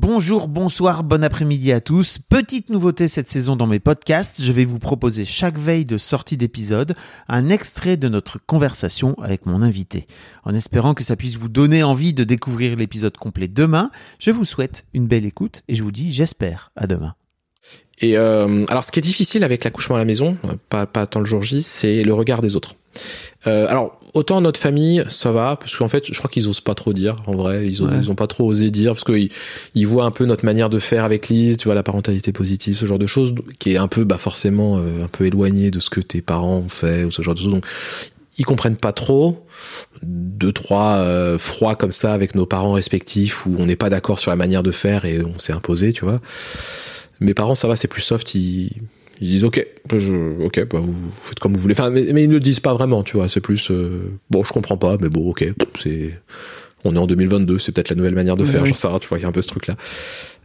Bonjour, bonsoir, bon après-midi à tous. Petite nouveauté cette saison dans mes podcasts, je vais vous proposer chaque veille de sortie d'épisode un extrait de notre conversation avec mon invité. En espérant que ça puisse vous donner envie de découvrir l'épisode complet demain, je vous souhaite une belle écoute et je vous dis j'espère à demain. Et euh, alors, ce qui est difficile avec l'accouchement à la maison, euh, pas, pas tant le jour J, c'est le regard des autres. Euh, alors, autant notre famille, ça va, parce qu'en fait, je crois qu'ils osent pas trop dire, en vrai, ils ont, Ouais. ils ont pas trop osé dire, parce qu'ils ils voient un peu notre manière de faire avec Lise, tu vois, la parentalité positive, ce genre de choses, qui est un peu, bah forcément, euh, un peu éloigné de ce que tes parents ont fait, ou ce genre de choses. Donc, ils comprennent pas trop. Deux, trois euh, froids comme ça avec nos parents respectifs, où on n'est pas d'accord sur la manière de faire et on s'est imposé, tu vois. Mes parents, ça va, c'est plus soft. Ils, ils disent ok, je, ok, bah vous faites comme vous voulez. Enfin, mais, mais ils ne le disent pas vraiment, tu vois. C'est plus euh, bon, je comprends pas, mais bon, ok, c'est. On est en 2022, c'est peut-être la nouvelle manière de faire. oui. J'en sais rien, tu vois, il y a un peu ce truc-là.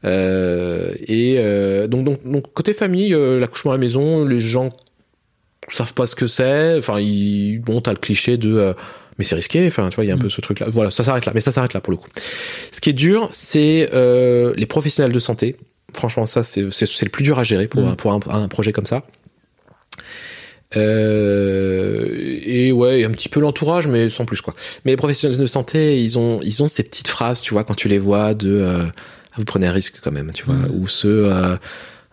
Euh, et euh, donc, donc, donc, côté famille, euh, l'accouchement à la maison, les gens savent pas ce que c'est. Enfin, ils, bon, t'as le cliché de. euh, mais c'est risqué, enfin, tu vois, il y a un peu ce truc-là. Voilà, ça s'arrête là, mais ça s'arrête là pour le coup. Ce qui est dur, c'est euh, les professionnels de santé. Franchement, ça, c'est le plus dur à gérer pour, Mhm. un, pour un, un projet comme ça. Euh, et ouais, un petit peu l'entourage, mais sans plus quoi. Mais les professionnels de santé, ils ont, ils ont ces petites phrases, tu vois, quand tu les vois de, euh, vous prenez un risque quand même, tu vois, Mhm. ou ce, euh,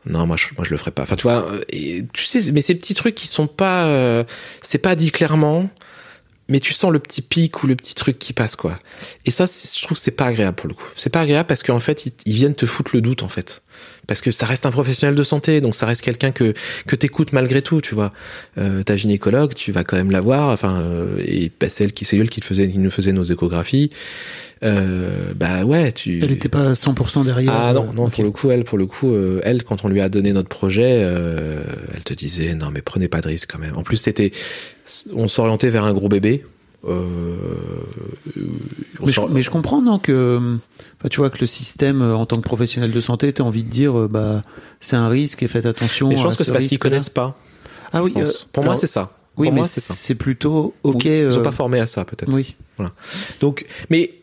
non, moi je, moi je le ferai pas. Enfin, tu vois, et, tu sais, mais ces petits trucs qui sont pas, c'est pas dit clairement, mais tu sens le petit pic ou le petit truc qui passe quoi. Et ça, je trouve que c'est pas agréable pour le coup. C'est pas agréable parce qu'en fait, ils, ils viennent te foutre le doute en fait. Parce que ça reste un professionnel de santé, donc ça reste quelqu'un que que t'écoutes malgré tout, tu vois. Euh, ta gynécologue, tu vas quand même la voir, enfin, euh, et bah, c'est elle qui c'est elle qui te faisait, qui nous faisait nos échographies. Euh, bah ouais, tu. Elle était pas 100% derrière. Ah non, non, pour le coup, elle, pour le coup, euh, elle, quand on lui a donné notre projet, euh, elle te disait non, mais prenez pas de risque quand même. En plus, c'était, on s'orientait vers un gros bébé. Mais je, mais comprends non que bah, tu vois que le système euh, en tant que professionnel de santé t'as envie de dire euh, bah c'est un risque et faites attention mais je à pense que ce c'est parce qu'ils connaissent pas. ah oui euh, pour moi, c'est ça. oui pour mais c'est plutôt ok Ils sont euh, pas formés à ça, peut-être. oui Donc, mais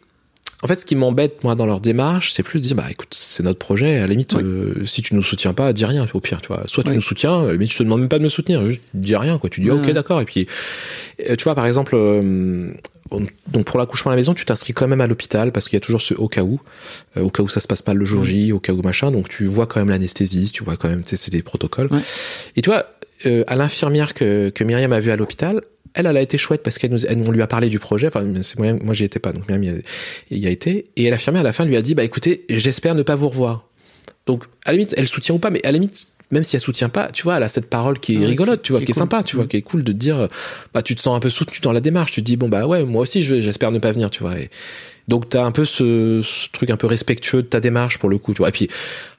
en fait, ce qui m'embête moi dans leur démarche, c'est plus de dire bah écoute, c'est notre projet. À la limite, Oui. euh, si tu nous soutiens pas, dis rien. Au pire, tu vois. Soit tu Oui. nous soutiens, limite, je te demande même pas de me soutenir, juste dis rien quoi. Tu dis ok, d'accord. Et puis, tu vois, par exemple, euh, donc pour l'accouchement à la maison, tu t'inscris quand même à l'hôpital parce qu'il y a toujours ce au cas où, euh, au cas où ça se passe mal le jour J, au cas où machin. Donc tu vois quand même l'anesthésiste, tu vois quand même, c'est des protocoles. Ouais. Et tu vois, euh, à l'infirmière que, que Myriam a vue à l'hôpital, elle, elle a été chouette parce qu'elle nous, elle- on lui a parlé du projet. Enfin, c'est moi, moi j'y étais pas, donc Myriam y a, y a été. Et l'infirmière à la fin lui a dit, bah écoutez, j'espère ne pas vous revoir. Donc à la limite, elle soutient ou pas, mais à la limite, même si elle soutient pas, tu vois, elle a cette parole qui est rigolote, tu vois, qui est qui est cool. sympa, tu vois, Mm. qui est cool de te dire, bah tu te sens un peu soutenu dans la démarche. Tu te dis bon bah ouais, moi aussi je- j'espère ne pas venir, tu vois. Et donc t'as un peu ce, ce truc un peu respectueux de ta démarche pour le coup, tu vois. Et puis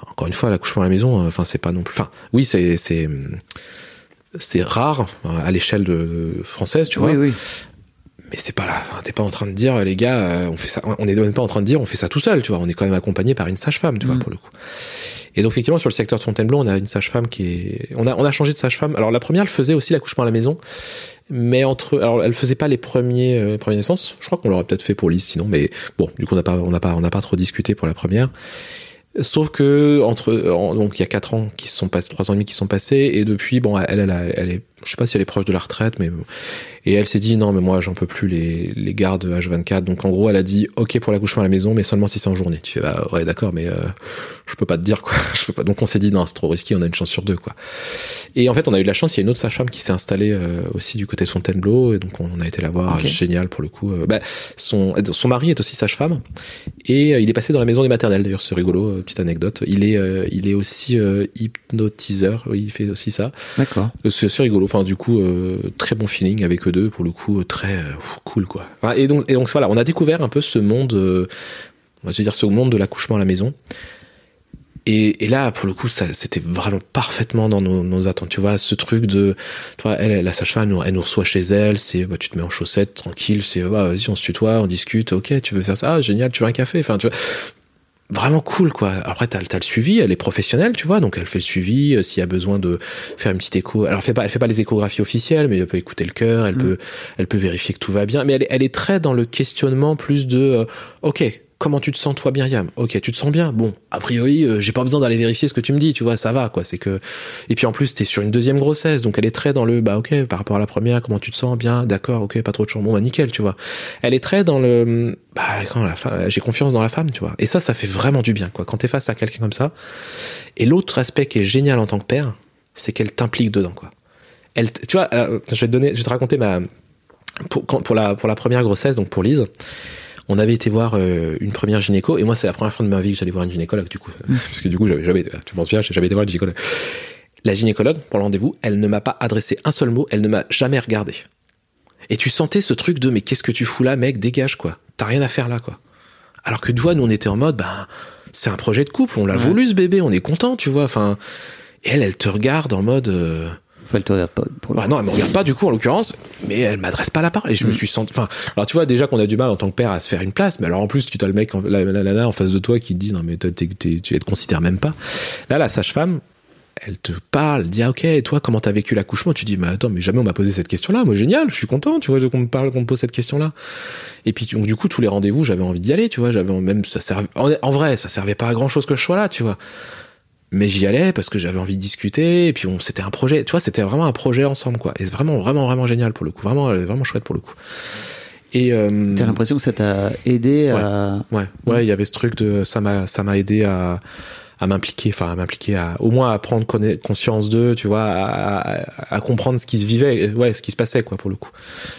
encore une fois, l'accouchement à la maison, euh, enfin c'est pas non plus, enfin oui c'est c'est c'est rare à l'échelle de française, tu vois oui oui mais c'est pas là. T'es pas en train de dire, les gars, euh, on fait ça. On est même pas en train de dire, on fait ça tout seul, tu vois. On est quand même accompagné par une sage-femme, tu vois, Mm. pour le coup. Et donc effectivement, sur le secteur de Fontainebleau, on a une sage-femme qui est. On a on a changé de sage-femme. Alors la première, elle faisait aussi l'accouchement à la maison, mais entre. Alors elle faisait pas les premiers euh, premières naissances. Je crois qu'on l'aurait peut-être fait pour Lise, sinon. Mais bon, du coup, on n'a pas on n'a pas on n'a pas trop discuté pour la première. Sauf que entre en- donc il y a quatre ans qui se sont passés, trois ans et demi qui sont passés, et depuis bon elle elle, a- elle est je sais pas si elle est proche de la retraite, mais et elle s'est dit non mais moi j'en peux plus les les gardes H24, donc en gros elle a dit ok pour l'accouchement à la maison, mais seulement si c'est en journée. Tu fais bah ouais d'accord, mais euh, je peux pas te dire quoi, je peux pas. Donc on s'est dit non c'est trop risqué, on a une chance sur deux quoi. Et en fait on a eu de la chance, il y a une autre sage-femme qui s'est installée euh, aussi du côté de Fontainebleau, et donc on a été la voir, génial pour le coup. Euh, bah, son son mari est aussi sage-femme. Et euh, il est passé dans la maison des maternelles, d'ailleurs, c'est rigolo, petite anecdote. Il est, il est aussi hypnotiseur, il fait aussi ça. d'accord c'est c'est rigolo, enfin du coup très bon feeling avec eux deux pour le coup très cool quoi. Et donc voilà, on a découvert un peu ce monde, je vais dire ce monde de l'accouchement à la maison. Et, là, pour le coup, ça, c'était vraiment parfaitement dans nos, attentes. Tu vois, ce truc de, tu vois, elle, la sage-femme, elle nous reçoit chez elle, c'est, bah, tu te mets en chaussettes, tranquille, c'est, bah, vas-y, on se tutoie, on discute, ok, tu veux faire ça, ah, génial, tu veux un café, enfin, tu vois, vraiment cool quoi. Après t'as as le suivi, elle est professionnelle, tu vois, donc elle fait le suivi euh, s'il y a besoin de faire une petite écho. Alors elle fait pas elle fait pas les échographies officielles, mais elle peut écouter le cœur, elle mm. peut elle peut vérifier que tout va bien, mais elle, elle est très dans le questionnement plus de euh, OK, comment tu te sens toi Myriam? Ok, tu te sens bien. Bon, a priori, euh, j'ai pas besoin d'aller vérifier ce que tu me dis, tu vois, ça va quoi. C'est que et puis en plus t'es sur une deuxième grossesse, donc elle est très dans le bah ok par rapport à la première, comment tu te sens? Bien, d'accord, ok, pas trop de chambon, bah nickel, tu vois. Elle est très dans le bah quand la femme, j'ai confiance dans la femme, tu vois. Et ça, ça fait vraiment du bien quoi. Quand t'es face à quelqu'un comme ça. Et l'autre aspect qui est génial en tant que père, c'est qu'elle t'implique dedans quoi. Elle, tu vois, euh, je vais te donner, je vais te raconter ma pour, la pour la première grossesse, donc pour Lise on avait été voir euh, une première gynéco, et moi c'est la première fois de ma vie que j'allais voir une gynécologue du coup, parce que du coup j'avais jamais, tu penses bien, j'ai jamais été voir une gynécologue. La gynécologue pour le rendez-vous, elle ne m'a pas adressé un seul mot, elle ne m'a jamais regardé. Et tu sentais ce truc de mais qu'est-ce que tu fous là, mec, dégage quoi, t'as rien à faire là quoi. Alors que nous on était en mode, ben c'est un projet de couple, on l'a voulu ce bébé, on est content, tu vois. Enfin, et elle, elle te regarde en mode. Euh, elle te regarde pas. Pour ah non, elle me regarde pas du coup en l'occurrence, mais elle m'adresse pas la parole et je me suis senti. Enfin, alors tu vois déjà qu'on a du mal en tant que père à se faire une place, mais alors en plus tu as le mec, la, nana en face de toi qui te dit non mais tu te considères même pas. Là, la sage-femme, elle te parle, dit ah ok, et toi comment t'as vécu l'accouchement? Tu dis mais attends, mais jamais on m'a posé cette question-là. Moi génial, je suis content, tu vois, qu'on me parle, qu'on me pose cette question-là. Et puis du coup tous les rendez-vous, j'avais envie d'y aller, tu vois, j'avais même ça servait, en, en, vrai, ça servait pas à grand chose que je sois là, tu vois mais j'y allais parce que j'avais envie de discuter et puis on c'était un projet tu vois c'était vraiment un projet ensemble quoi. Et c'est vraiment vraiment vraiment génial pour le coup vraiment vraiment chouette pour le coup. Et euh, t'as l'impression que ça t'a aidé à ouais ouais il y avait ce truc de ça m'a ça m'a aidé à à m'impliquer enfin à m'impliquer à au moins à prendre conscience d'eux tu vois à, à, comprendre ce qui se vivait ouais ce qui se passait quoi pour le coup.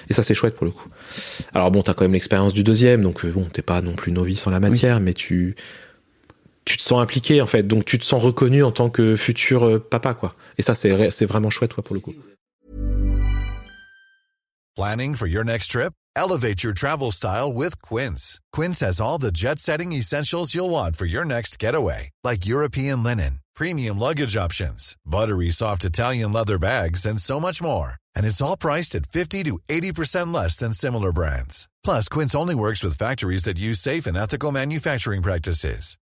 Et ça c'est chouette pour le coup. Alors bon t'as quand même l'expérience du deuxième donc bon t'es pas non plus novice en la matière mais tu tu te sens impliqué en fait, donc tu te sens reconnu en tant que futur euh, papa quoi. Et ça c'est c'est vraiment chouette quoi pour le coup. Planning for your next trip? Elevate your travel style with Quince. Quince has all the jet-setting essentials you'll want for your next getaway, like European linen, premium luggage options, buttery soft Italian leather bags and so much more. And it's all priced at 50 to 80% less than similar brands. Plus Quince only works with factories that use safe and ethical manufacturing practices.